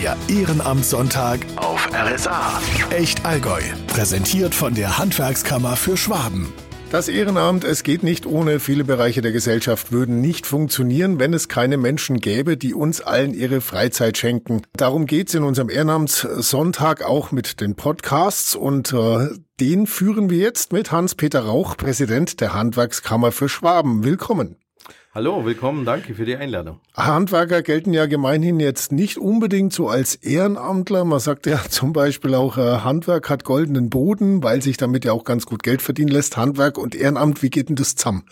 Der Ehrenamtssonntag auf RSA. Echt Allgäu. Präsentiert von der Handwerkskammer für Schwaben. Das Ehrenamt, es geht nicht ohne. Viele Bereiche der Gesellschaft würden nicht funktionieren, wenn es keine Menschen gäbe, die uns allen ihre Freizeit schenken. Darum geht's in unserem Ehrenamtssonntag auch mit den Podcasts und äh, den führen wir jetzt mit Hans-Peter Rauch, Präsident der Handwerkskammer für Schwaben. Willkommen. Hallo, willkommen, danke für die Einladung. Handwerker gelten ja gemeinhin jetzt nicht unbedingt so als Ehrenamtler. Man sagt ja zum Beispiel auch, äh, Handwerk hat goldenen Boden, weil sich damit ja auch ganz gut Geld verdienen lässt. Handwerk und Ehrenamt, wie geht denn das zusammen?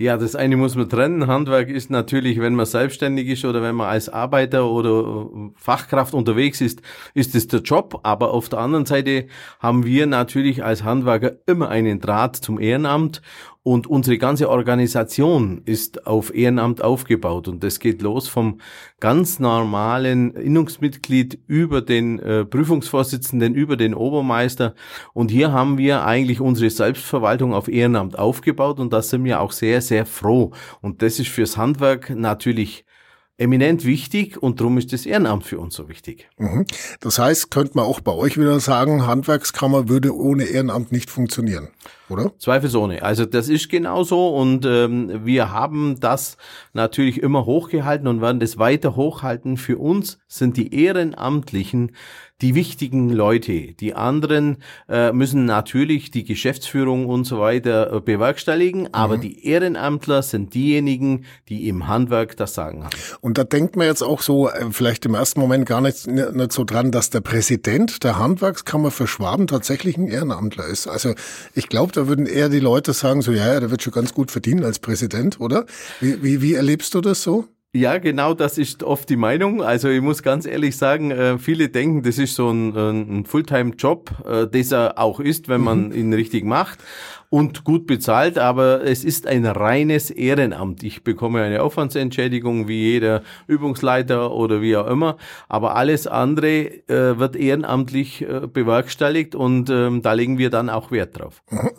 Ja, das eine muss man trennen. Handwerk ist natürlich, wenn man selbstständig ist oder wenn man als Arbeiter oder Fachkraft unterwegs ist, ist es der Job. Aber auf der anderen Seite haben wir natürlich als Handwerker immer einen Draht zum Ehrenamt und unsere ganze Organisation ist auf Ehrenamt aufgebaut und das geht los vom ganz normalen Innungsmitglied über den äh, Prüfungsvorsitzenden, über den Obermeister. Und hier haben wir eigentlich unsere Selbstverwaltung auf Ehrenamt aufgebaut und da sind wir auch sehr, sehr froh. Und das ist fürs Handwerk natürlich eminent wichtig und darum ist das Ehrenamt für uns so wichtig. Mhm. Das heißt, könnte man auch bei euch wieder sagen, Handwerkskammer würde ohne Ehrenamt nicht funktionieren, oder? Zweifelsohne. Also das ist genauso und ähm, wir haben das natürlich immer hochgehalten und werden das weiter hochhalten. Für uns sind die Ehrenamtlichen die wichtigen Leute. Die anderen äh, müssen natürlich die Geschäftsführung und so weiter äh, bewerkstelligen, aber mhm. die Ehrenamtler sind diejenigen, die im Handwerk das Sagen haben. Und da denkt man jetzt auch so, äh, vielleicht im ersten Moment gar nicht, nicht so dran, dass der Präsident der Handwerkskammer für Schwaben tatsächlich ein Ehrenamtler ist. Also ich glaube, da würden eher die Leute sagen, so ja, ja, der wird schon ganz gut verdienen als Präsident, oder? Wie, wie, wie erlebst du das so? Ja, genau, das ist oft die Meinung. Also ich muss ganz ehrlich sagen, äh, viele denken, das ist so ein, ein Fulltime-Job, äh, das er auch ist, wenn man mhm. ihn richtig macht und gut bezahlt, aber es ist ein reines Ehrenamt. Ich bekomme eine Aufwandsentschädigung wie jeder Übungsleiter oder wie auch immer, aber alles andere äh, wird ehrenamtlich äh, bewerkstelligt und ähm, da legen wir dann auch Wert drauf. Mhm.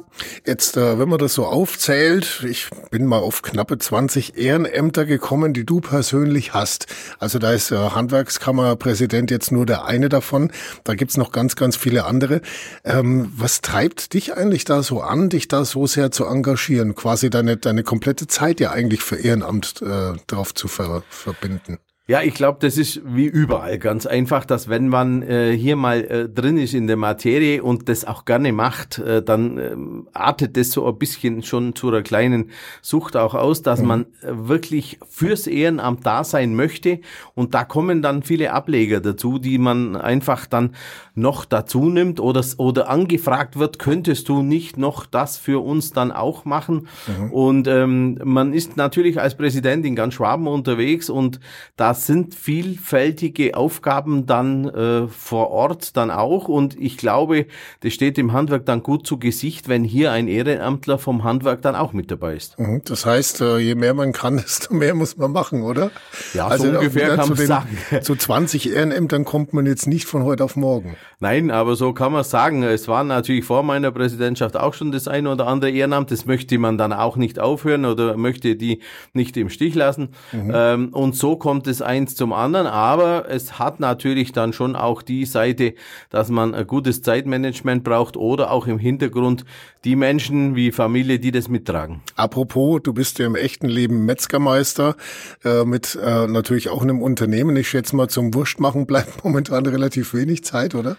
Jetzt, äh, wenn man das so aufzählt, ich bin mal auf knappe 20 Ehrenämter gekommen, die du persönlich hast. Also da ist äh, Handwerkskammerpräsident jetzt nur der eine davon. Da gibt's noch ganz, ganz viele andere. Ähm, was treibt dich eigentlich da so an, dich da so sehr zu engagieren, quasi deine, deine komplette Zeit ja eigentlich für Ehrenamt äh, drauf zu ver verbinden. Ja, ich glaube, das ist wie überall ganz einfach, dass wenn man äh, hier mal äh, drin ist in der Materie und das auch gerne macht, äh, dann äh, artet das so ein bisschen schon zu einer kleinen Sucht auch aus, dass mhm. man äh, wirklich fürs Ehrenamt da sein möchte und da kommen dann viele Ableger dazu, die man einfach dann noch dazu nimmt oder, oder angefragt wird, könntest du nicht noch das für uns dann auch machen? Mhm. Und ähm, man ist natürlich als Präsident in ganz Schwaben unterwegs und das sind vielfältige Aufgaben dann äh, vor Ort dann auch und ich glaube, das steht dem Handwerk dann gut zu Gesicht, wenn hier ein Ehrenamtler vom Handwerk dann auch mit dabei ist. Mhm, das heißt, äh, je mehr man kann, desto mehr muss man machen, oder? Ja, also so ungefähr kann man sagen. Zu 20 Ehrenämtern kommt man jetzt nicht von heute auf morgen. Nein, aber so kann man sagen. Es war natürlich vor meiner Präsidentschaft auch schon das eine oder andere Ehrenamt. Das möchte man dann auch nicht aufhören oder möchte die nicht im Stich lassen. Mhm. Ähm, und so kommt es eins zum anderen, aber es hat natürlich dann schon auch die Seite, dass man ein gutes Zeitmanagement braucht oder auch im Hintergrund die Menschen wie Familie, die das mittragen. Apropos, du bist ja im echten Leben Metzgermeister äh, mit äh, natürlich auch einem Unternehmen. Ich schätze mal, zum Wurstmachen bleibt momentan relativ wenig Zeit, oder?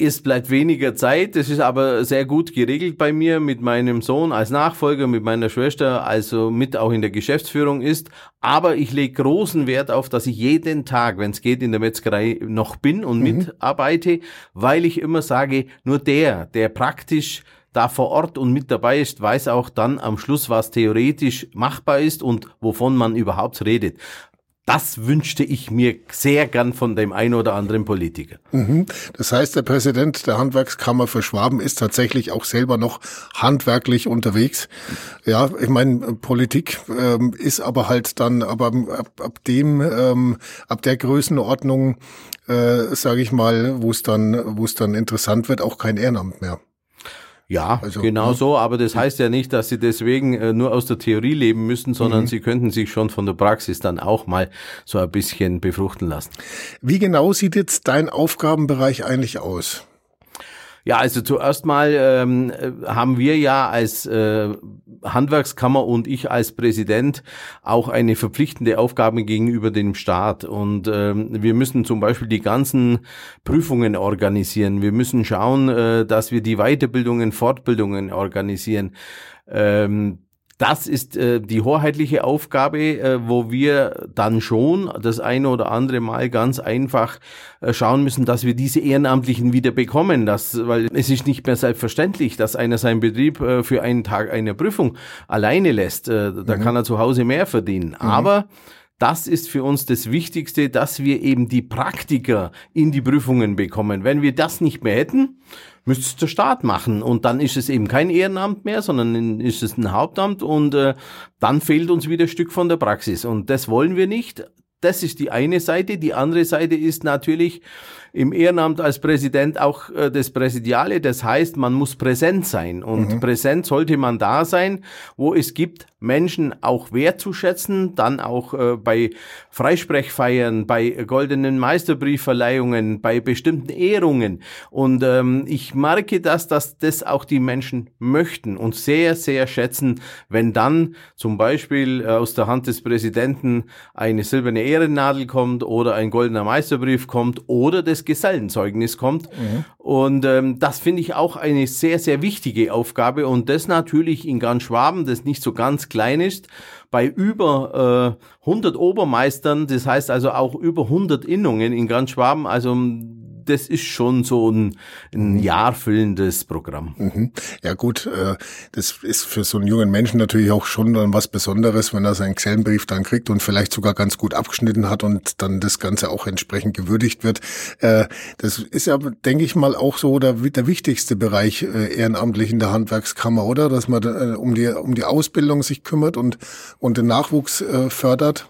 Es bleibt weniger Zeit, das ist aber sehr gut geregelt bei mir mit meinem Sohn als Nachfolger, mit meiner Schwester, also mit auch in der Geschäftsführung ist. Aber ich lege großen Wert auf, dass ich jeden Tag, wenn es geht, in der Metzgerei noch bin und mhm. mitarbeite, weil ich immer sage, nur der, der praktisch da vor Ort und mit dabei ist, weiß auch dann am Schluss, was theoretisch machbar ist und wovon man überhaupt redet. Das wünschte ich mir sehr gern von dem einen oder anderen Politiker. Mhm. Das heißt, der Präsident der Handwerkskammer für Schwaben ist tatsächlich auch selber noch handwerklich unterwegs. Ja, ich meine, Politik ähm, ist aber halt dann, aber ab, ab dem, ähm, ab der Größenordnung, äh, sage ich mal, wo es dann, wo es dann interessant wird, auch kein Ehrenamt mehr. Ja, also, genau ja. so, aber das heißt ja nicht, dass sie deswegen äh, nur aus der Theorie leben müssen, sondern mhm. sie könnten sich schon von der Praxis dann auch mal so ein bisschen befruchten lassen. Wie genau sieht jetzt dein Aufgabenbereich eigentlich aus? Ja, also zuerst mal ähm, haben wir ja als äh, Handwerkskammer und ich als Präsident auch eine verpflichtende Aufgabe gegenüber dem Staat. Und ähm, wir müssen zum Beispiel die ganzen Prüfungen organisieren. Wir müssen schauen, äh, dass wir die Weiterbildungen, Fortbildungen organisieren. Ähm, das ist äh, die hoheitliche Aufgabe, äh, wo wir dann schon das eine oder andere Mal ganz einfach äh, schauen müssen, dass wir diese Ehrenamtlichen wieder bekommen. Das, weil es ist nicht mehr selbstverständlich, dass einer seinen Betrieb äh, für einen Tag einer Prüfung alleine lässt. Äh, da mhm. kann er zu Hause mehr verdienen. Mhm. Aber das ist für uns das Wichtigste, dass wir eben die Praktiker in die Prüfungen bekommen. Wenn wir das nicht mehr hätten, müsste es der Staat machen. Und dann ist es eben kein Ehrenamt mehr, sondern ist es ein Hauptamt und äh, dann fehlt uns wieder ein Stück von der Praxis. Und das wollen wir nicht. Das ist die eine Seite. Die andere Seite ist natürlich im Ehrenamt als Präsident auch äh, das Präsidiale. Das heißt, man muss präsent sein. Und mhm. präsent sollte man da sein, wo es gibt, Menschen auch wertzuschätzen, dann auch äh, bei Freisprechfeiern, bei goldenen Meisterbriefverleihungen, bei bestimmten Ehrungen. Und ähm, ich merke das, dass das auch die Menschen möchten und sehr, sehr schätzen, wenn dann zum Beispiel äh, aus der Hand des Präsidenten eine silberne Ehrennadel kommt oder ein goldener Meisterbrief kommt oder das Gesellenzeugnis kommt. Mhm. Und ähm, das finde ich auch eine sehr, sehr wichtige Aufgabe und das natürlich in ganz Schwaben, das nicht so ganz klein ist, bei über äh, 100 Obermeistern, das heißt also auch über 100 Innungen in ganz Schwaben, also das ist schon so ein, ein mhm. Jahr füllendes Programm. Mhm. Ja gut, äh, das ist für so einen jungen Menschen natürlich auch schon dann was Besonderes, wenn er seinen Xellenbrief dann kriegt und vielleicht sogar ganz gut abgeschnitten hat und dann das Ganze auch entsprechend gewürdigt wird. Äh, das ist ja, denke ich mal, auch so der, der wichtigste Bereich äh, ehrenamtlich in der Handwerkskammer, oder? Dass man um die, um die Ausbildung sich kümmert und, und den Nachwuchs fördert.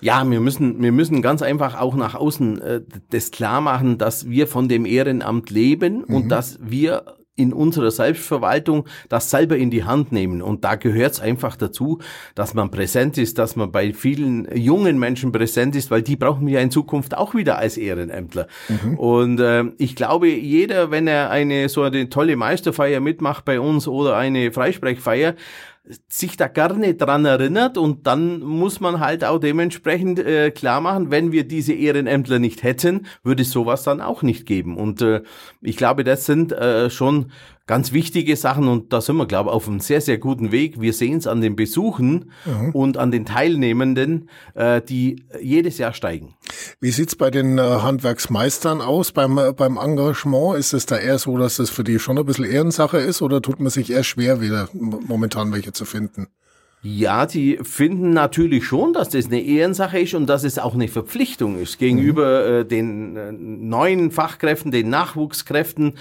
Ja, wir müssen, wir müssen ganz einfach auch nach außen äh, das klar machen, dass wir von dem Ehrenamt leben mhm. und dass wir in unserer Selbstverwaltung das selber in die Hand nehmen. Und da gehört es einfach dazu, dass man präsent ist, dass man bei vielen jungen Menschen präsent ist, weil die brauchen wir in Zukunft auch wieder als Ehrenämtler. Mhm. Und äh, ich glaube, jeder, wenn er eine so eine tolle Meisterfeier mitmacht bei uns oder eine Freisprechfeier, sich da gerne dran erinnert und dann muss man halt auch dementsprechend äh, klar machen, wenn wir diese Ehrenämtler nicht hätten, würde es sowas dann auch nicht geben. Und äh, ich glaube, das sind äh, schon ganz wichtige Sachen und da sind wir, glaube ich, auf einem sehr, sehr guten Weg. Wir sehen es an den Besuchen mhm. und an den Teilnehmenden, äh, die jedes Jahr steigen. Wie sieht's bei den äh, Handwerksmeistern aus beim, äh, beim Engagement? Ist es da eher so, dass das für die schon ein bisschen Ehrensache ist oder tut man sich eher schwer, wieder momentan welche zu finden? Ja, die finden natürlich schon, dass das eine Ehrensache ist und dass es auch eine Verpflichtung ist gegenüber mhm. äh, den äh, neuen Fachkräften, den Nachwuchskräften.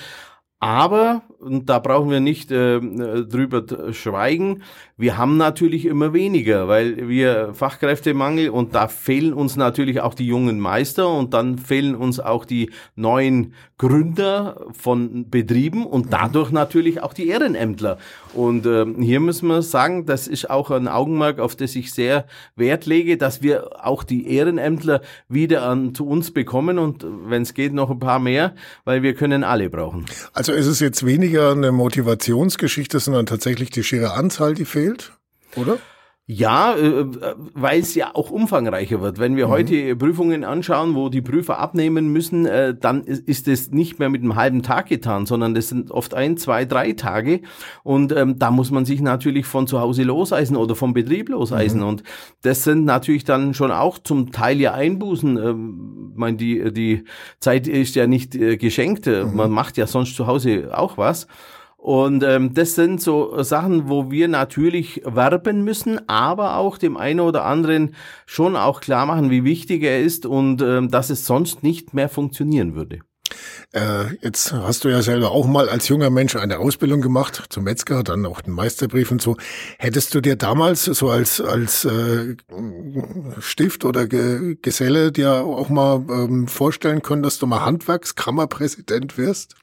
Aber, und da brauchen wir nicht äh, drüber schweigen, wir haben natürlich immer weniger, weil wir Fachkräftemangel und da fehlen uns natürlich auch die jungen Meister und dann fehlen uns auch die neuen Gründer von Betrieben und mhm. dadurch natürlich auch die Ehrenämtler. Und äh, hier müssen wir sagen, das ist auch ein Augenmerk, auf das ich sehr Wert lege, dass wir auch die Ehrenämtler wieder an zu uns bekommen und wenn es geht noch ein paar mehr, weil wir können alle brauchen. Also ist es jetzt weniger eine Motivationsgeschichte, sondern tatsächlich die schiere Anzahl, die fehlt? Oder? Ja, äh, äh, weil es ja auch umfangreicher wird. Wenn wir mhm. heute Prüfungen anschauen, wo die Prüfer abnehmen müssen, äh, dann ist es nicht mehr mit einem halben Tag getan, sondern das sind oft ein, zwei, drei Tage. Und ähm, da muss man sich natürlich von zu Hause loseisen oder vom Betrieb loseisen. Mhm. Und das sind natürlich dann schon auch zum Teil ja Einbußen. Ähm, ich meine, die, die Zeit ist ja nicht geschenkt. Mhm. Man macht ja sonst zu Hause auch was. Und ähm, das sind so Sachen, wo wir natürlich werben müssen, aber auch dem einen oder anderen schon auch klar machen, wie wichtig er ist und ähm, dass es sonst nicht mehr funktionieren würde. Äh, jetzt hast du ja selber auch mal als junger Mensch eine Ausbildung gemacht zum Metzger, dann auch den Meisterbrief und so. Hättest du dir damals so als als äh, Stift oder Ge Geselle dir auch mal ähm, vorstellen können, dass du mal Handwerkskammerpräsident wirst?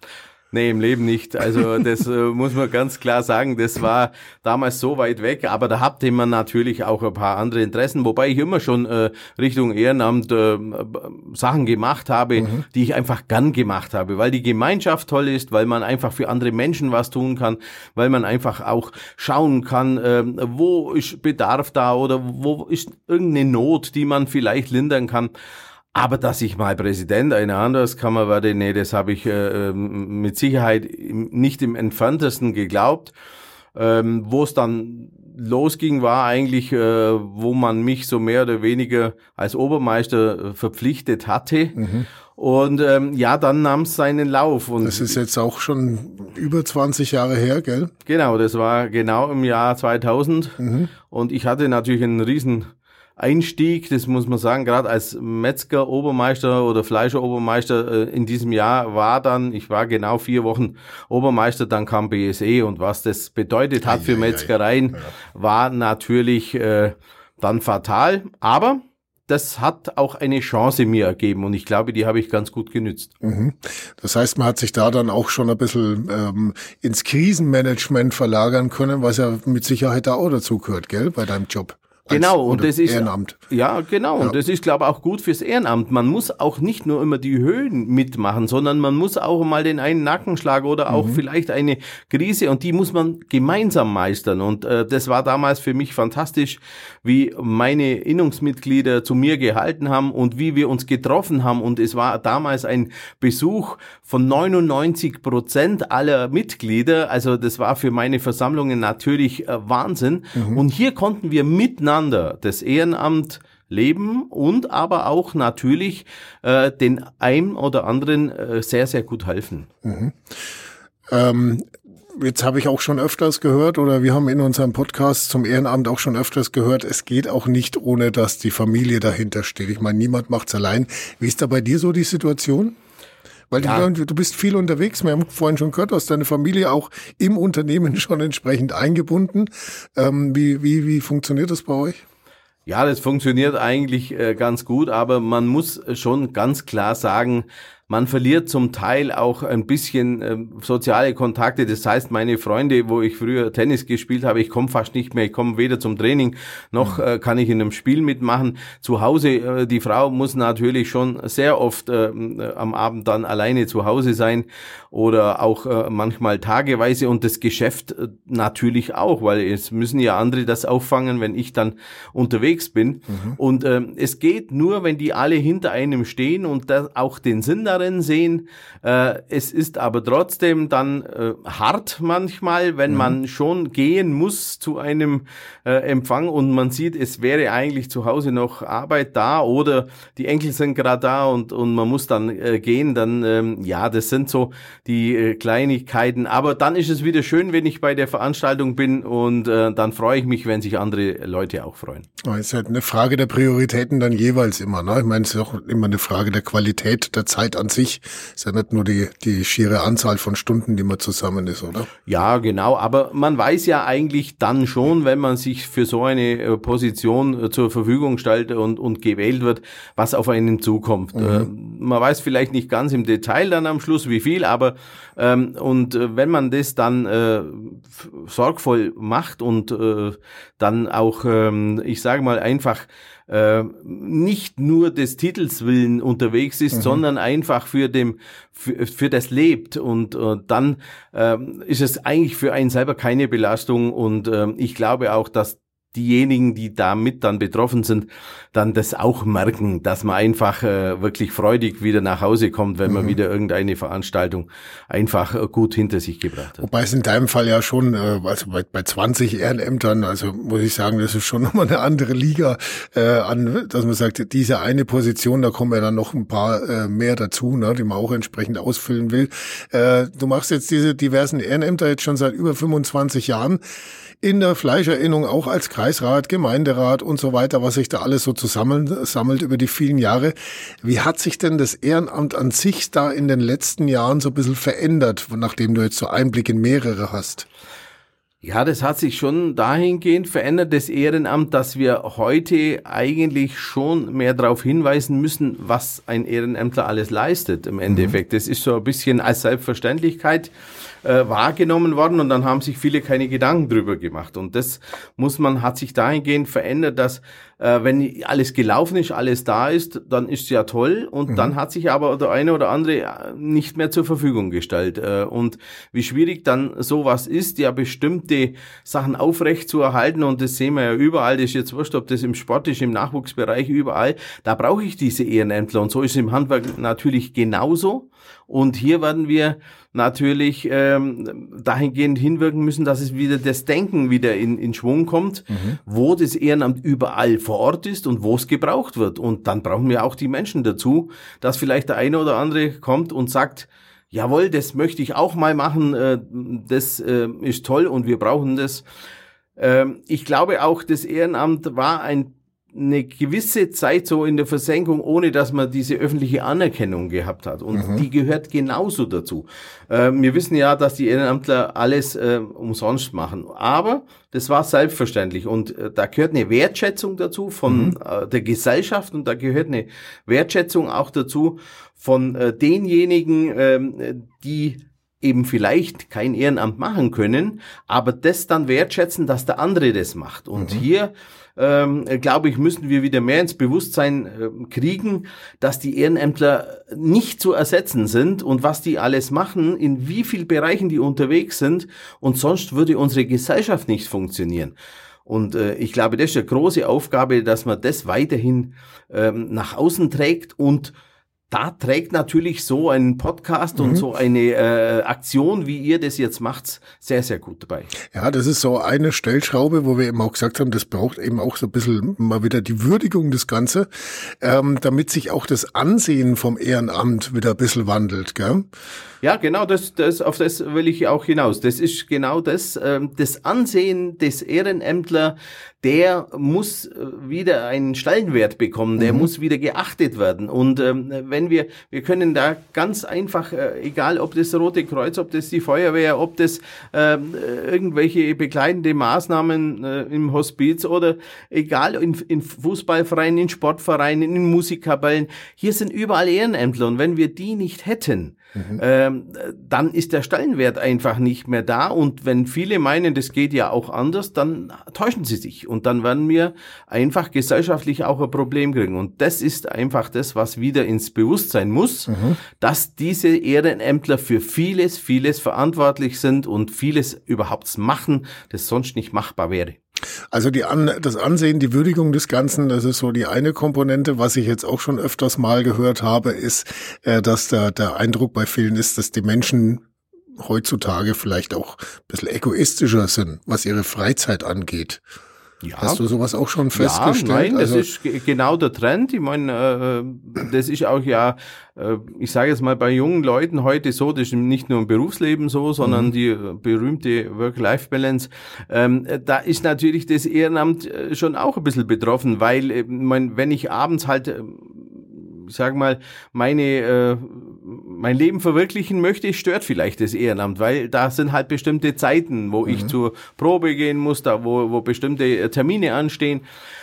Nee, im Leben nicht. Also das äh, muss man ganz klar sagen, das war damals so weit weg, aber da hatte man natürlich auch ein paar andere Interessen, wobei ich immer schon äh, Richtung Ehrenamt äh, Sachen gemacht habe, mhm. die ich einfach gern gemacht habe, weil die Gemeinschaft toll ist, weil man einfach für andere Menschen was tun kann, weil man einfach auch schauen kann, äh, wo ist Bedarf da oder wo ist irgendeine Not, die man vielleicht lindern kann. Aber dass ich mal Präsident einer Handelskammer werde, nee, das habe ich äh, ähm, mit Sicherheit nicht im entferntesten geglaubt. Ähm, wo es dann losging, war eigentlich, äh, wo man mich so mehr oder weniger als Obermeister äh, verpflichtet hatte. Mhm. Und ähm, ja, dann nahm es seinen Lauf. Und das ist jetzt auch schon über 20 Jahre her, gell? Genau, das war genau im Jahr 2000. Mhm. Und ich hatte natürlich einen riesen Einstieg, das muss man sagen, gerade als Metzger Obermeister oder Fleischer Obermeister äh, in diesem Jahr war dann, ich war genau vier Wochen Obermeister, dann kam BSE und was das bedeutet hat für Metzgereien, war natürlich äh, dann fatal, aber das hat auch eine Chance mir ergeben und ich glaube, die habe ich ganz gut genützt. Mhm. Das heißt, man hat sich da dann auch schon ein bisschen ähm, ins Krisenmanagement verlagern können, was ja mit Sicherheit da auch dazu gehört, gell, bei deinem Job. Genau, und das ist Ehrenamt. Ja, genau, ja. und das ist glaube ich auch gut fürs Ehrenamt. Man muss auch nicht nur immer die Höhen mitmachen, sondern man muss auch mal den einen Nackenschlag oder auch mhm. vielleicht eine Krise und die muss man gemeinsam meistern und äh, das war damals für mich fantastisch, wie meine Innungsmitglieder zu mir gehalten haben und wie wir uns getroffen haben und es war damals ein Besuch von 99 Prozent aller Mitglieder, also das war für meine Versammlungen natürlich äh, Wahnsinn mhm. und hier konnten wir miteinander miteinander das Ehrenamt leben und aber auch natürlich äh, den einen oder anderen äh, sehr, sehr gut helfen. Mhm. Ähm, jetzt habe ich auch schon öfters gehört oder wir haben in unserem Podcast zum Ehrenamt auch schon öfters gehört, es geht auch nicht ohne, dass die Familie dahinter steht. Ich meine, niemand macht's allein. Wie ist da bei dir so die Situation? Weil ja. du, du bist viel unterwegs. Wir haben vorhin schon gehört, du hast deine Familie auch im Unternehmen schon entsprechend eingebunden. Ähm, wie, wie, wie funktioniert das bei euch? Ja, das funktioniert eigentlich äh, ganz gut, aber man muss schon ganz klar sagen, man verliert zum Teil auch ein bisschen äh, soziale Kontakte. Das heißt, meine Freunde, wo ich früher Tennis gespielt habe, ich komme fast nicht mehr. Ich komme weder zum Training noch mhm. äh, kann ich in einem Spiel mitmachen. Zu Hause, äh, die Frau muss natürlich schon sehr oft äh, am Abend dann alleine zu Hause sein oder auch äh, manchmal tageweise und das Geschäft äh, natürlich auch, weil es müssen ja andere das auffangen, wenn ich dann unterwegs bin. Mhm. Und äh, es geht nur, wenn die alle hinter einem stehen und auch den Sinn darin sehen. Äh, es ist aber trotzdem dann äh, hart manchmal, wenn mhm. man schon gehen muss zu einem äh, Empfang und man sieht, es wäre eigentlich zu Hause noch Arbeit da oder die Enkel sind gerade da und, und man muss dann äh, gehen, dann ähm, ja, das sind so die äh, Kleinigkeiten. Aber dann ist es wieder schön, wenn ich bei der Veranstaltung bin und äh, dann freue ich mich, wenn sich andere Leute auch freuen. Es ist halt eine Frage der Prioritäten dann jeweils immer. Ne? Ich meine, es ist auch immer eine Frage der Qualität der Zeit an an sich. Ist ja nicht nur die, die schiere Anzahl von Stunden, die man zusammen ist, oder? Ja, genau. Aber man weiß ja eigentlich dann schon, wenn man sich für so eine äh, Position äh, zur Verfügung stellt und, und gewählt wird, was auf einen zukommt. Mhm. Äh, man weiß vielleicht nicht ganz im Detail dann am Schluss, wie viel, aber ähm, und wenn man das dann äh, sorgvoll macht und äh, dann auch, ähm, ich sage mal einfach, äh, nicht nur des Titels willen unterwegs ist, mhm. sondern einfach für dem für, für das lebt und äh, dann äh, ist es eigentlich für einen selber keine Belastung und äh, ich glaube auch, dass diejenigen, die damit dann betroffen sind, dann das auch merken, dass man einfach äh, wirklich freudig wieder nach Hause kommt, wenn man mhm. wieder irgendeine Veranstaltung einfach äh, gut hinter sich gebracht hat. Wobei es in deinem Fall ja schon, äh, also bei, bei 20 Ehrenämtern, also muss ich sagen, das ist schon nochmal eine andere Liga äh, an, dass man sagt, diese eine Position, da kommen ja dann noch ein paar äh, mehr dazu, ne, die man auch entsprechend ausfüllen will. Äh, du machst jetzt diese diversen Ehrenämter jetzt schon seit über 25 Jahren in der Fleischerinnung auch als Kreisrat, Gemeinderat und so weiter, was sich da alles so zusammensammelt über die vielen Jahre. Wie hat sich denn das Ehrenamt an sich da in den letzten Jahren so ein bisschen verändert, nachdem du jetzt so Einblick in mehrere hast? Ja, das hat sich schon dahingehend verändert, das Ehrenamt, dass wir heute eigentlich schon mehr darauf hinweisen müssen, was ein Ehrenämtler alles leistet im Endeffekt. Mhm. Das ist so ein bisschen als Selbstverständlichkeit äh, wahrgenommen worden und dann haben sich viele keine Gedanken drüber gemacht. Und das muss man, hat sich dahingehend verändert, dass äh, wenn alles gelaufen ist, alles da ist, dann ist ja toll und mhm. dann hat sich aber der eine oder andere äh, nicht mehr zur Verfügung gestellt. Äh, und wie schwierig dann sowas ist, ja bestimmte Sachen aufrecht zu erhalten und das sehen wir ja überall, das ist jetzt wurscht, ob das im Sport ist, im Nachwuchsbereich, überall, da brauche ich diese Ehrenämtler und so ist es im Handwerk natürlich genauso. Und hier werden wir natürlich ähm, dahingehend hinwirken müssen, dass es wieder das Denken wieder in, in Schwung kommt, mhm. wo das Ehrenamt überall vor Ort ist und wo es gebraucht wird. Und dann brauchen wir auch die Menschen dazu, dass vielleicht der eine oder andere kommt und sagt, jawohl, das möchte ich auch mal machen, äh, das äh, ist toll und wir brauchen das. Ähm, ich glaube auch, das Ehrenamt war ein eine gewisse Zeit so in der Versenkung, ohne dass man diese öffentliche Anerkennung gehabt hat. Und mhm. die gehört genauso dazu. Äh, wir wissen ja, dass die Ehrenamtler alles äh, umsonst machen. Aber das war selbstverständlich. Und äh, da gehört eine Wertschätzung dazu von mhm. Äh, der Gesellschaft und da gehört eine Wertschätzung auch dazu von äh, denjenigen, ähm, die eben vielleicht kein Ehrenamt machen können, aber das dann wertschätzen, dass der andere das macht. Und mhm. hier ähm, glaube ich, müssen wir wieder mehr ins Bewusstsein äh, kriegen, dass die Ehrenämtler nicht zu ersetzen sind und was die alles machen, in wie vielen Bereichen die unterwegs sind und sonst würde unsere Gesellschaft nicht funktionieren. Und äh, ich glaube, das ist eine große Aufgabe, dass man das weiterhin ähm, nach außen trägt und da trägt natürlich so ein Podcast mhm. und so eine äh, Aktion, wie ihr das jetzt macht, sehr, sehr gut dabei. Ja, das ist so eine Stellschraube, wo wir eben auch gesagt haben, das braucht eben auch so ein bisschen mal wieder die Würdigung des Ganze, ähm, damit sich auch das Ansehen vom Ehrenamt wieder ein bisschen wandelt. Gell? Ja, genau, das, das, auf das will ich auch hinaus. Das ist genau das, ähm, das Ansehen des Ehrenämtler, der muss äh, wieder einen Stellenwert bekommen, der mhm. muss wieder geachtet werden. Und ähm, wenn wir, wir können da ganz einfach, äh, egal ob das Rote Kreuz, ob das die Feuerwehr, ob das ähm, äh, irgendwelche begleitende Maßnahmen äh, im Hospiz oder egal in, in Fußballvereinen, in Sportvereinen, in Musikkapellen, hier sind überall Ehrenämtler. Und wenn wir die nicht hätten, Mhm. Ähm, dann ist der Stellenwert einfach nicht mehr da. Und wenn viele meinen, das geht ja auch anders, dann täuschen sie sich. Und dann werden wir einfach gesellschaftlich auch ein Problem kriegen. Und das ist einfach das, was wieder ins Bewusstsein muss, mhm. dass diese Ehrenämtler für vieles, vieles verantwortlich sind und vieles überhaupt machen, das sonst nicht machbar wäre. Also die An das Ansehen, die Würdigung des Ganzen, das ist so die eine Komponente. Was ich jetzt auch schon öfters mal gehört habe, ist, äh, dass da der Eindruck bei vielen ist, dass die Menschen heutzutage vielleicht auch ein bisschen egoistischer sind, was ihre Freizeit angeht. Ja. Hast du sowas auch schon festgestellt? Ja, nein, also das ist genau der Trend. Ich meine, äh, das ist auch ja, äh, ich sage jetzt mal bei jungen Leuten heute so, das ist nicht nur im Berufsleben so, sondern mhm. die äh, berühmte Work-Life-Balance. Ähm, da ist natürlich das Ehrenamt äh, schon auch ein bisschen betroffen, weil, äh, mein, wenn ich abends halt äh, ich sag mal, meine, äh, mein Leben verwirklichen möchte, stört vielleicht das Ehrenamt, weil da sind halt bestimmte Zeiten, wo mhm. ich zur Probe gehen muss, da wo, wo bestimmte äh, Termine anstehen.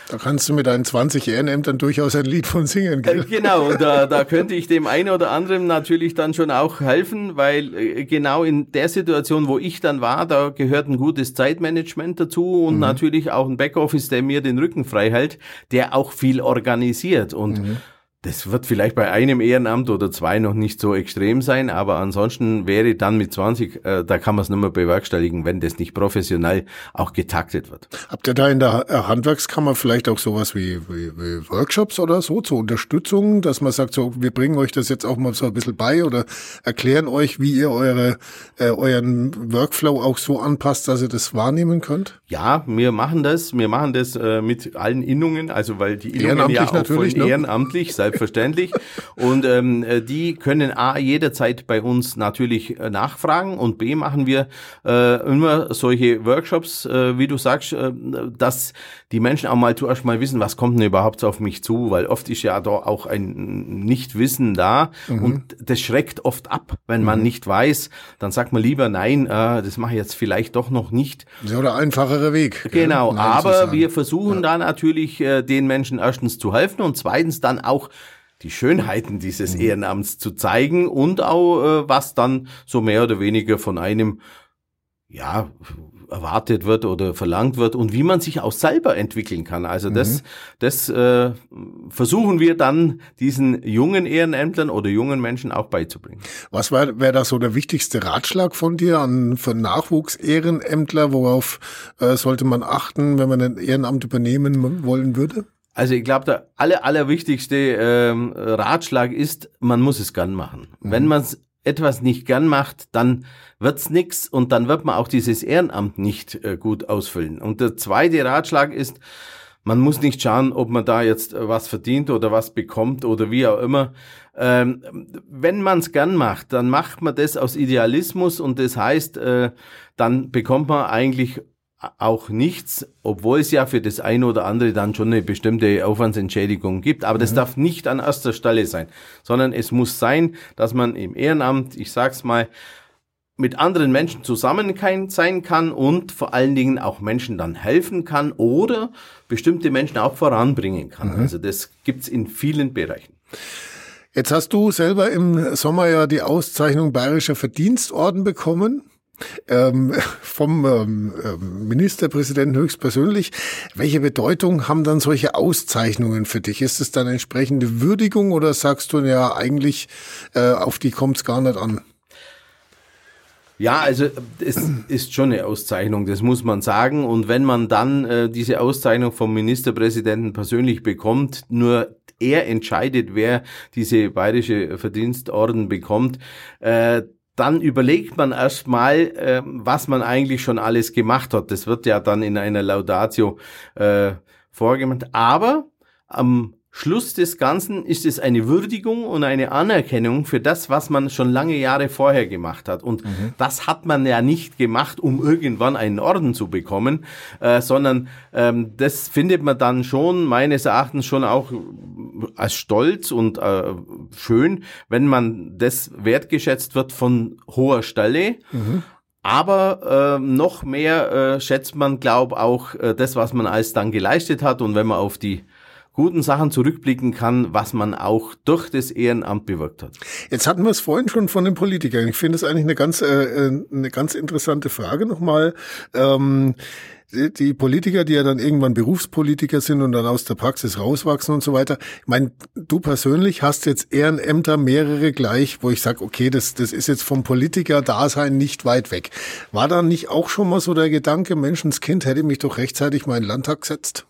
Da kannst du mit deinen 20 Ehrenämtern durchaus ein Lied von singen. Gell? Äh, genau, und da, da könnte ich dem einen oder anderen natürlich dann schon auch helfen, weil äh, genau in der Situation, wo ich dann war, da gehört ein gutes Zeitmanagement dazu und mhm. natürlich auch ein Backoffice, der mir den Rücken frei hält, der auch viel organisiert. Und mhm. Das wird vielleicht bei einem Ehrenamt oder zwei noch nicht so extrem sein, aber ansonsten wäre dann mit 20, äh, da kann man es nicht mehr bewerkstelligen, wenn das nicht professionell auch getaktet wird. Habt ihr da in der äh, Handwerkskammer vielleicht auch sowas wie, wie, wie Workshops oder so zur Unterstützung, dass man sagt, so, wir bringen euch das jetzt auch mal so ein bisschen bei oder erklären euch, wie ihr eure, äh, euren Workflow auch so anpasst, dass ihr das wahrnehmen könnt? Ja, wir machen das. Wir machen das äh, mit allen Innungen, also weil die Innungen ja auch von ne? ehrenamtlich, selbstverständlich. Und ähm, äh, die können A, jederzeit bei uns natürlich äh, nachfragen und B, machen wir äh, immer solche Workshops, äh, wie du sagst, äh, dass die Menschen auch mal zuerst mal wissen, was kommt denn überhaupt auf mich zu, weil oft ist ja da auch ein Nichtwissen da mhm. und das schreckt oft ab, wenn man mhm. nicht weiß, dann sagt man lieber nein, äh, das mache ich jetzt vielleicht doch noch nicht. Ja, der einfachere Weg. Genau, aber wir versuchen ja. da natürlich äh, den Menschen erstens zu helfen und zweitens dann auch die Schönheiten dieses mhm. Ehrenamts zu zeigen und auch äh, was dann so mehr oder weniger von einem ja erwartet wird oder verlangt wird und wie man sich auch selber entwickeln kann. Also das, mhm. das äh, versuchen wir dann diesen jungen Ehrenämtlern oder jungen Menschen auch beizubringen. Was wäre wär da so der wichtigste Ratschlag von dir an für Nachwuchs-Ehrenämtler? Worauf äh, sollte man achten, wenn man ein Ehrenamt übernehmen wollen würde? Also ich glaube, der aller, allerwichtigste ähm, Ratschlag ist, man muss es gern machen. Mhm. Wenn man etwas nicht gern macht, dann wird's nix und dann wird man auch dieses Ehrenamt nicht äh, gut ausfüllen. Und der zweite Ratschlag ist, man muss nicht schauen, ob man da jetzt äh, was verdient oder was bekommt oder wie auch immer. Ähm, wenn man es gern macht, dann macht man das aus Idealismus und das heißt, äh, dann bekommt man eigentlich auch nichts, obwohl es ja für das eine oder andere dann schon eine bestimmte Aufwandsentschädigung gibt. Aber das mhm. darf nicht an erster Stelle sein, sondern es muss sein, dass man im Ehrenamt, ich sag's mal, mit anderen Menschen zusammen sein kann und vor allen Dingen auch Menschen dann helfen kann oder bestimmte Menschen auch voranbringen kann. Mhm. Also das gibt's in vielen Bereichen. Jetzt hast du selber im Sommer ja die Auszeichnung Bayerischer Verdienstorden bekommen ähm, vom ähm, ähm, Ministerpräsidenten höchstpersönlich. Welche Bedeutung haben dann solche Auszeichnungen für dich? Ist es dann entsprechende Würdigung oder sagst du ja eigentlich, äh, auf die kommt es gar nicht an? Ja, also es ist schon eine Auszeichnung, das muss man sagen. Und wenn man dann äh, diese Auszeichnung vom Ministerpräsidenten persönlich bekommt, nur er entscheidet, wer diese bayerische Verdienstorden bekommt, äh, dann überlegt man erstmal, äh, was man eigentlich schon alles gemacht hat. Das wird ja dann in einer Laudatio äh, vorgemacht. Aber am Schluss des Ganzen ist es eine Würdigung und eine Anerkennung für das, was man schon lange Jahre vorher gemacht hat. Und mhm. das hat man ja nicht gemacht, um irgendwann einen Orden zu bekommen, äh, sondern ähm, das findet man dann schon meines Erachtens schon auch als stolz und äh, schön, wenn man das wertgeschätzt wird von hoher Stelle. Mhm. Aber äh, noch mehr äh, schätzt man, glaube auch äh, das, was man als dann geleistet hat. Und wenn man auf die guten Sachen zurückblicken kann, was man auch durch das Ehrenamt bewirkt hat. Jetzt hatten wir es vorhin schon von den Politikern. Ich finde es eigentlich eine ganz, äh, äh eine ganz interessante Frage nochmal. Ähm, die Politiker, die ja dann irgendwann Berufspolitiker sind und dann aus der Praxis rauswachsen und so weiter. Ich meine, du persönlich hast jetzt Ehrenämter mehrere gleich, wo ich sage, okay, das, das ist jetzt vom Politiker-Dasein nicht weit weg. War da nicht auch schon mal so der Gedanke, Menschenskind hätte mich doch rechtzeitig mal in den Landtag gesetzt?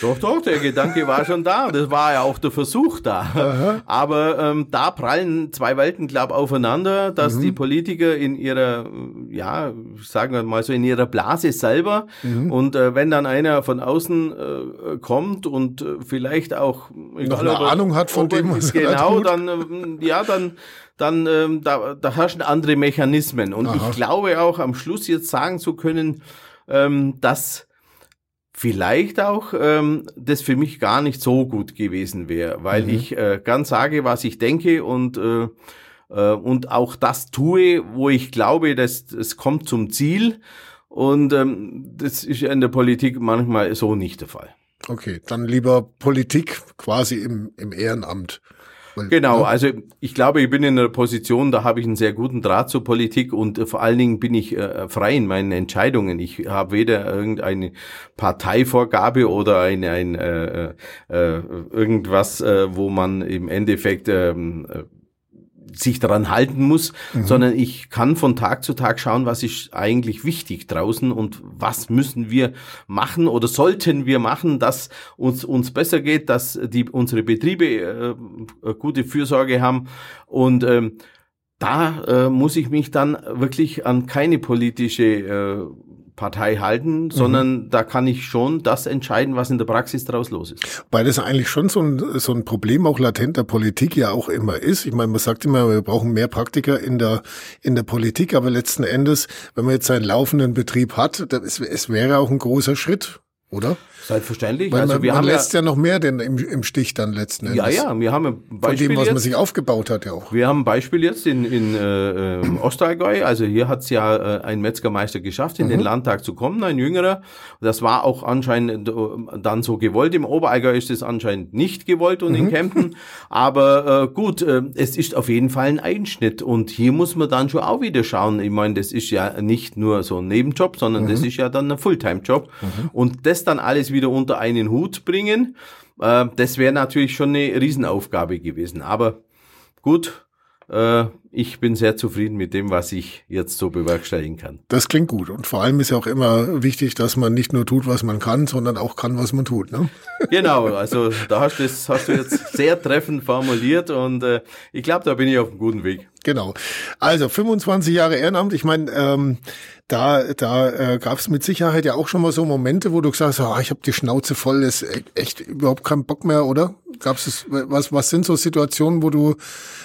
Doch, doch, der Gedanke war schon da. Das war ja auch der Versuch da. Aha. Aber ähm, da prallen zwei Welten, glaube aufeinander, dass mhm. die Politiker in ihrer, ja, sagen wir mal so, in ihrer Blase selber mhm. und äh, wenn dann einer von außen äh, kommt und äh, vielleicht auch noch eine aber, Ahnung hat von dem, was genau, dann äh, ja, dann dann ähm, da, da herrschen andere Mechanismen. Und Aha. ich glaube auch am Schluss jetzt sagen zu können, ähm, dass vielleicht auch ähm, das für mich gar nicht so gut gewesen wäre, weil mhm. ich äh, ganz sage, was ich denke und äh, äh, und auch das tue, wo ich glaube, dass es kommt zum Ziel und ähm, das ist in der Politik manchmal so nicht der Fall. Okay, dann lieber Politik quasi im, im Ehrenamt. Genau, ne? also ich glaube, ich bin in einer Position, da habe ich einen sehr guten Draht zur Politik und äh, vor allen Dingen bin ich äh, frei in meinen Entscheidungen. Ich habe weder irgendeine Parteivorgabe oder ein, ein äh, äh, äh, irgendwas, äh, wo man im Endeffekt ähm, äh, sich daran halten muss, mhm. sondern ich kann von Tag zu Tag schauen, was ist eigentlich wichtig draußen und was müssen wir machen oder sollten wir machen, dass uns uns besser geht, dass die unsere Betriebe äh, gute Fürsorge haben und ähm, da äh, muss ich mich dann wirklich an keine politische äh, Partei halten, sondern mhm. da kann ich schon das entscheiden, was in der Praxis daraus los ist. Weil das eigentlich schon so ein, so ein Problem auch latent der Politik ja auch immer ist. Ich meine, man sagt immer, wir brauchen mehr Praktiker in der, in der Politik, aber letzten Endes, wenn man jetzt seinen laufenden Betrieb hat, das, es wäre auch ein großer Schritt, oder? Selbstverständlich. Weil also man, man lässt ja, ja, noch mehr denn im, im Stich dann letzten Endes. Ja, ja, wir haben ein Beispiel Von dem, was man sich aufgebaut hat ja auch. Wir haben ein Beispiel jetzt in, in äh, Ostallgäu. Also hier hat es ja äh, ein Metzgermeister geschafft, in mhm. den Landtag zu kommen, ein Jüngerer. Das war auch anscheinend äh, dann so gewollt. Im Oberallgäu ist es anscheinend nicht gewollt und mhm. in Kempten. Aber äh, gut, äh, es ist auf jeden Fall ein Einschnitt. Und hier muss man dann schon auch wieder schauen. Ich meine, das ist ja nicht nur so ein Nebenjob, sondern mhm. das ist ja dann ein Fulltime-Job. Mhm. Und das dann alles wieder unter einen Hut bringen. Äh, das wäre natürlich schon eine Riesenaufgabe gewesen. Aber gut, äh, ich bin sehr zufrieden mit dem, was ich jetzt so bewerkstelligen kann. Das klingt gut. Und vor allem ist ja auch immer wichtig, dass man nicht nur tut, was man kann, sondern auch kann, was man tut. Ne? Genau, also da hast, das, hast du jetzt sehr treffend formuliert und äh, ich glaube, da bin ich auf einem guten Weg. Genau. Also 25 Jahre Ehrenamt. Ich meine, ähm, da, da äh, gab es mit Sicherheit ja auch schon mal so Momente, wo du gesagt hast, oh, ich habe die Schnauze voll, ist e-, echt überhaupt keinen Bock mehr, oder? Gab es was? Was sind so Situationen, wo du,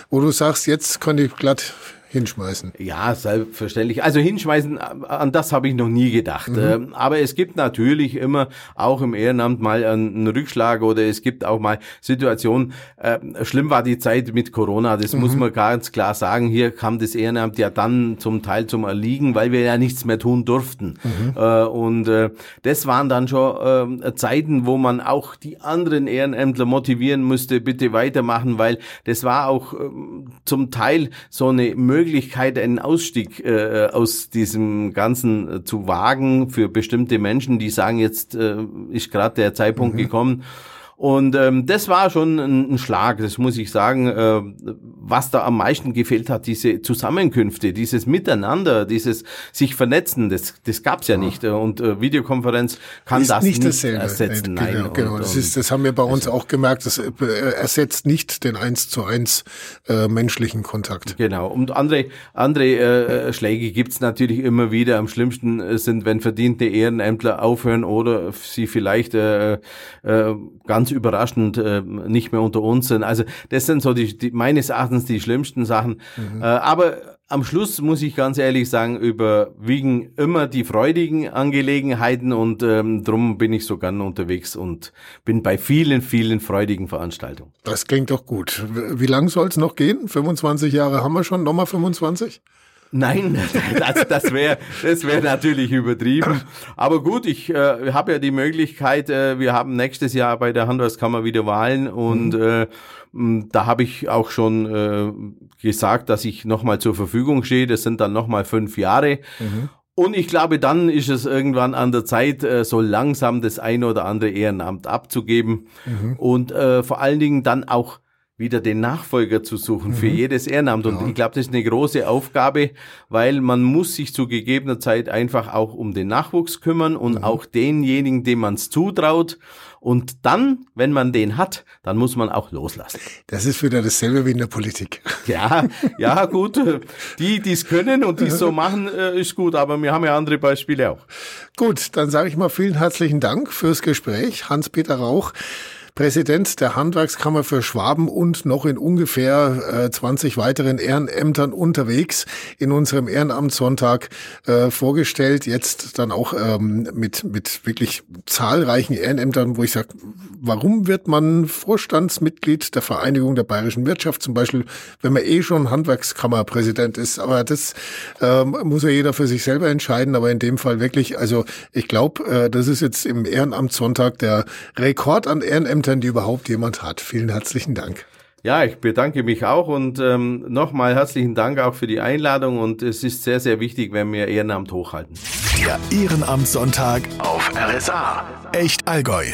wo du sagst, jetzt kann ich glatt hinschmeißen. Ja, selbstverständlich. Also hinschmeißen, an das habe ich noch nie gedacht. Mhm. Ähm, aber es gibt natürlich immer auch im Ehrenamt mal einen Rückschlag oder es gibt auch mal Situationen. Äh, schlimm war die Zeit mit Corona, das mhm. muss man ganz klar sagen. Hier kam das Ehrenamt ja dann zum Teil zum Erliegen, weil wir ja nichts mehr tun durften. Mhm. Äh, und äh, das waren dann schon Zeiten, wo man auch die anderen Ehrenämtler motivieren musste, bitte weitermachen, weil das war auch ähm, zum Teil so eine Möglichkeit, Möglichkeit, einen Ausstieg äh, aus diesem Ganzen äh, zu wagen für bestimmte Menschen, die sagen, jetzt äh, ist gerade der Zeitpunkt mhm. gekommen, und ähm, das war schon ein, ein Schlag, das muss ich sagen. Äh, was da am meisten gefehlt hat, diese Zusammenkünfte, dieses Miteinander, dieses sich vernetzen, das, das gab's ja nicht. Und äh, Videokonferenz kann ist das nicht, nicht ersetzen. Nein, genau, genau. Und, das, ist, das haben wir bei uns auch gemerkt, das äh, ersetzt nicht den eins zu eins äh, menschlichen Kontakt. Genau. Und andere, andere äh, Schläge gibt's natürlich immer wieder. Am schlimmsten äh, sind, wenn verdiente Ehrenämtler aufhören oder sie vielleicht äh, äh, ganz ganz überraschend äh, nicht mehr unter uns sind. Also das sind so die, die meines Erachtens die schlimmsten Sachen. Mhm. Äh, aber am Schluss muss ich ganz ehrlich sagen, überwiegen immer die freudigen Angelegenheiten und ähm, drum bin ich so gern unterwegs und bin bei vielen, vielen freudigen Veranstaltungen. Das klingt doch gut. Wie lang soll es noch gehen? 25 Jahre haben wir schon, nochmal 25? Nein, das, das wäre das wär natürlich übertrieben. Aber gut, ich äh, habe ja die Möglichkeit, äh, wir haben nächstes Jahr bei der Handelskammer wieder Wahlen und mhm. äh, da habe ich auch schon äh, gesagt, dass ich nochmal zur Verfügung stehe. Das sind dann nochmal fünf Jahre. Mhm. Und ich glaube, dann ist es irgendwann an der Zeit, äh, so langsam das ein oder andere Ehrenamt abzugeben mhm. und äh, vor allen Dingen dann auch wieder den Nachfolger zu suchen mhm. für jedes Ehrenamt. Und ja. ich glaube, das ist eine große Aufgabe, weil man muss sich zu gegebener Zeit einfach auch um den Nachwuchs kümmern und mhm. auch denjenigen, dem man es zutraut. Und dann, wenn man den hat, dann muss man auch loslassen. Das ist wieder dasselbe wie in der Politik. Ja, ja, gut. Die, die es können und die es so machen, äh, ist gut. Aber wir haben ja andere Beispiele auch. Gut, dann sage ich mal vielen herzlichen Dank fürs Gespräch, Hans-Peter Rauch. Präsident der Handwerkskammer für Schwaben und noch in ungefähr äh, 20 weiteren Ehrenämtern unterwegs in unserem Ehrenamtssonntag äh, vorgestellt. Jetzt dann auch ähm, mit, mit wirklich zahlreichen Ehrenämtern, wo ich sage, warum wird man Vorstandsmitglied der Vereinigung der bayerischen Wirtschaft zum Beispiel, wenn man eh schon Handwerkskammerpräsident ist. Aber das ähm, muss ja jeder für sich selber entscheiden. Aber in dem Fall wirklich, also ich glaube, äh, das ist jetzt im Ehrenamtssonntag der Rekord an Ehrenämtern Eltern, die überhaupt jemand hat. Vielen herzlichen Dank. Ja, ich bedanke mich auch und ähm, nochmal herzlichen Dank auch für die Einladung und es ist sehr, sehr wichtig, wenn wir Ehrenamt hochhalten. Der Ehrenamtssonntag auf RSA. Echt Allgäu.